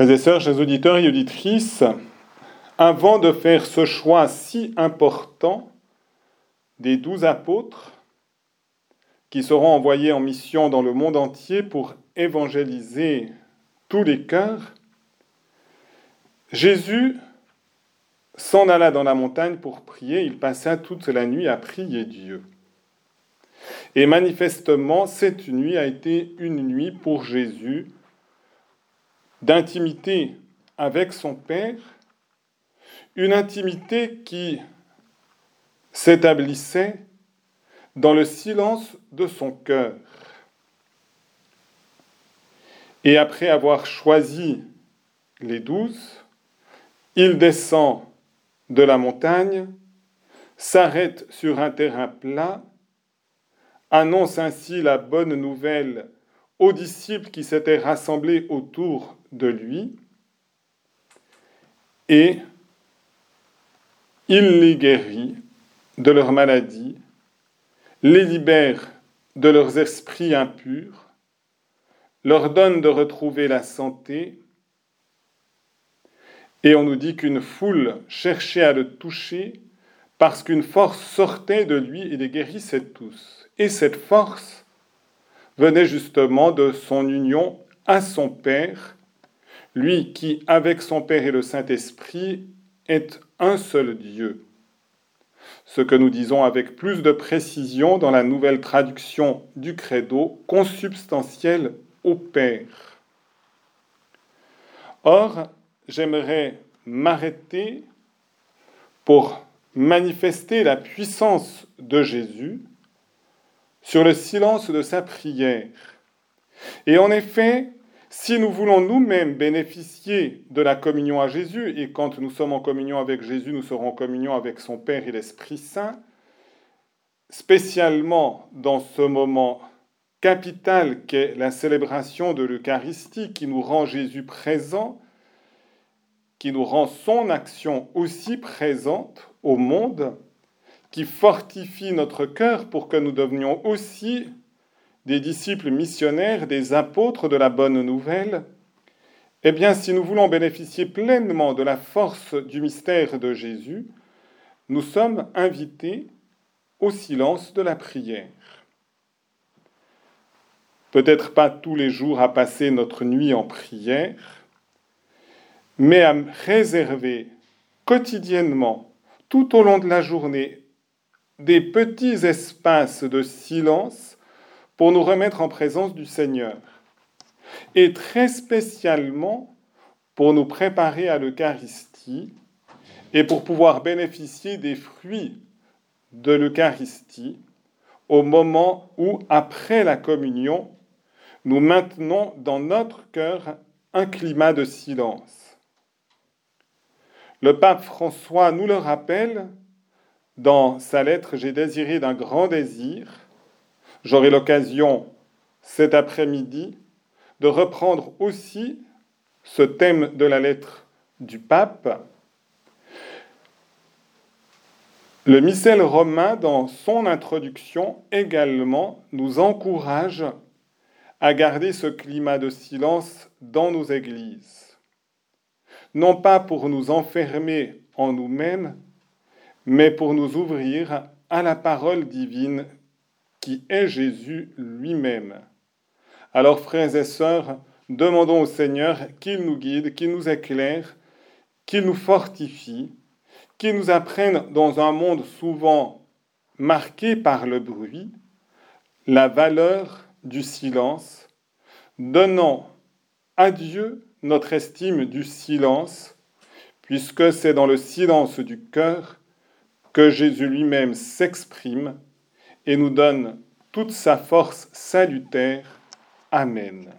Frères et sœurs, chers auditeurs et auditrices, avant de faire ce choix si important des douze apôtres qui seront envoyés en mission dans le monde entier pour évangéliser tous les cœurs, Jésus s'en alla dans la montagne pour prier, il passa toute la nuit à prier Dieu. Et manifestement, cette nuit a été une nuit pour Jésus d'intimité avec son Père, une intimité qui s'établissait dans le silence de son cœur. Et après avoir choisi les douze, il descend de la montagne, s'arrête sur un terrain plat, annonce ainsi la bonne nouvelle aux disciples qui s'étaient rassemblés autour de lui, et il les guérit de leur maladie, les libère de leurs esprits impurs, leur donne de retrouver la santé, et on nous dit qu'une foule cherchait à le toucher parce qu'une force sortait de lui et les guérissait tous. Et cette force venait justement de son union à son Père, lui qui, avec son Père et le Saint-Esprit, est un seul Dieu. Ce que nous disons avec plus de précision dans la nouvelle traduction du credo, consubstantiel au Père. Or, j'aimerais m'arrêter pour manifester la puissance de Jésus sur le silence de sa prière. Et en effet, si nous voulons nous-mêmes bénéficier de la communion à Jésus, et quand nous sommes en communion avec Jésus, nous serons en communion avec son Père et l'Esprit Saint, spécialement dans ce moment capital qu'est la célébration de l'Eucharistie qui nous rend Jésus présent, qui nous rend son action aussi présente au monde, qui fortifie notre cœur pour que nous devenions aussi des disciples missionnaires, des apôtres de la bonne nouvelle, eh bien, si nous voulons bénéficier pleinement de la force du mystère de Jésus, nous sommes invités au silence de la prière. Peut-être pas tous les jours à passer notre nuit en prière, mais à réserver quotidiennement, tout au long de la journée, des petits espaces de silence pour nous remettre en présence du Seigneur. Et très spécialement pour nous préparer à l'Eucharistie et pour pouvoir bénéficier des fruits de l'Eucharistie au moment où, après la communion, nous maintenons dans notre cœur un climat de silence. Le pape François nous le rappelle dans sa lettre J'ai désiré d'un grand désir. J'aurai l'occasion cet après-midi de reprendre aussi ce thème de la lettre du pape. Le missel romain, dans son introduction, également nous encourage à garder ce climat de silence dans nos églises. Non pas pour nous enfermer en nous-mêmes, mais pour nous ouvrir à la parole divine qui est Jésus lui-même. Alors, frères et sœurs, demandons au Seigneur qu'il nous guide, qu'il nous éclaire, qu'il nous fortifie, qu'il nous apprenne dans un monde souvent marqué par le bruit, la valeur du silence, donnant à Dieu notre estime du silence, puisque c'est dans le silence du cœur que Jésus lui-même s'exprime et nous donne toute sa force salutaire. Amen.